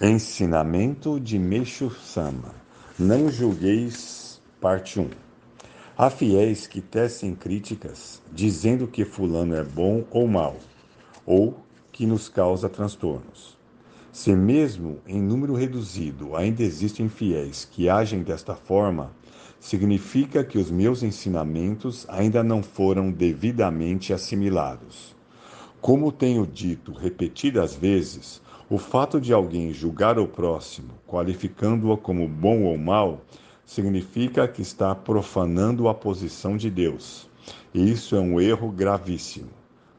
Ensinamento de Meixo Sama. Não julgueis, parte 1. Há fiéis que tecem críticas dizendo que fulano é bom ou mau, ou que nos causa transtornos. Se mesmo em número reduzido ainda existem fiéis que agem desta forma, significa que os meus ensinamentos ainda não foram devidamente assimilados. Como tenho dito repetidas vezes, o fato de alguém julgar o próximo, qualificando-o como bom ou mal, significa que está profanando a posição de Deus. E isso é um erro gravíssimo.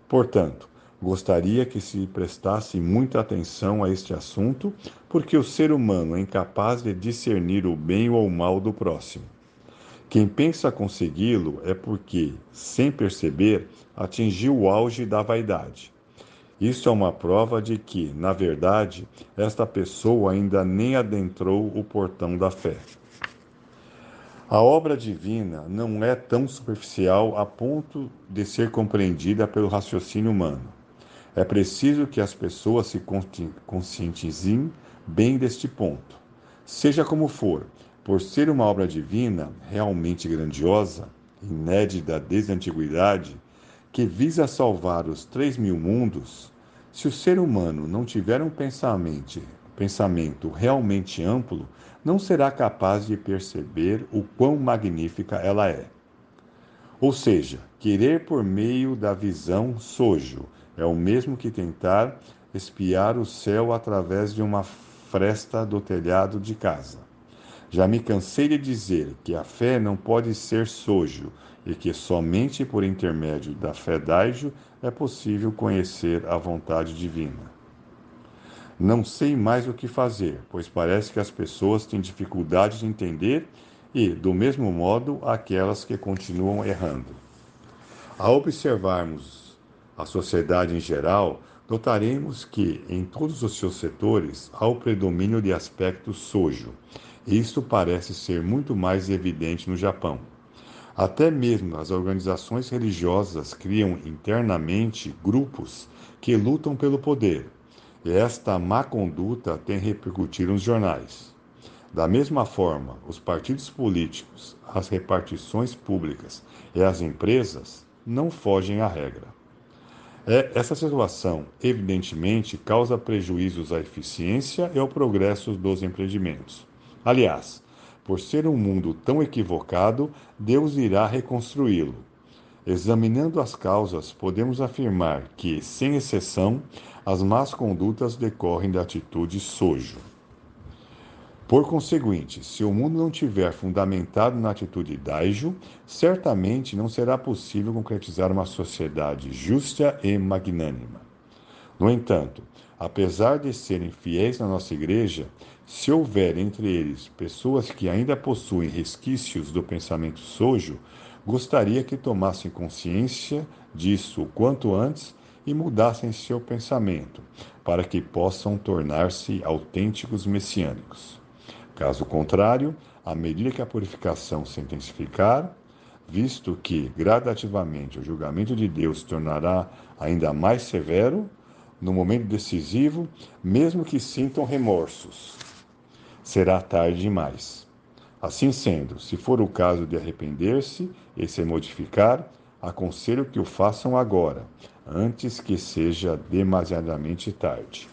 Portanto, gostaria que se prestasse muita atenção a este assunto, porque o ser humano é incapaz de discernir o bem ou o mal do próximo. Quem pensa consegui-lo é porque, sem perceber, atingiu o auge da vaidade. Isso é uma prova de que, na verdade, esta pessoa ainda nem adentrou o portão da fé. A obra divina não é tão superficial a ponto de ser compreendida pelo raciocínio humano. É preciso que as pessoas se conscientizem bem deste ponto. Seja como for, por ser uma obra divina realmente grandiosa, inédita desde a antiguidade, que visa salvar os três mil mundos, se o ser humano não tiver um pensamento, pensamento realmente amplo, não será capaz de perceber o quão magnífica ela é. Ou seja, querer por meio da visão sojo é o mesmo que tentar espiar o céu através de uma fresta do telhado de casa. Já me cansei de dizer que a fé não pode ser sojo e que somente por intermédio da fé dágio é possível conhecer a vontade divina. Não sei mais o que fazer, pois parece que as pessoas têm dificuldade de entender e, do mesmo modo, aquelas que continuam errando. Ao observarmos a sociedade em geral, notaremos que, em todos os seus setores, há o predomínio de aspecto sojo isto parece ser muito mais evidente no Japão. Até mesmo as organizações religiosas criam internamente grupos que lutam pelo poder. Esta má conduta tem repercutido nos jornais. Da mesma forma, os partidos políticos, as repartições públicas e as empresas não fogem à regra. É, essa situação, evidentemente, causa prejuízos à eficiência e ao progresso dos empreendimentos. Aliás, por ser um mundo tão equivocado, Deus irá reconstruí-lo. Examinando as causas, podemos afirmar que, sem exceção, as más condutas decorrem da atitude sojo. Por conseguinte, se o mundo não tiver fundamentado na atitude daijo, certamente não será possível concretizar uma sociedade justa e magnânima. No entanto, apesar de serem fiéis na nossa igreja, se houver entre eles pessoas que ainda possuem resquícios do pensamento sojo, gostaria que tomassem consciência disso o quanto antes e mudassem seu pensamento, para que possam tornar-se autênticos messiânicos. Caso contrário, à medida que a purificação se intensificar, visto que gradativamente o julgamento de Deus se tornará ainda mais severo, no momento decisivo, mesmo que sintam remorsos. Será tarde demais. Assim sendo, se for o caso de arrepender-se e se modificar, aconselho que o façam agora, antes que seja demasiadamente tarde.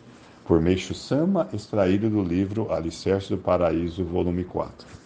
Por Meixo Sama, extraído do livro Alicerce do Paraíso, volume 4.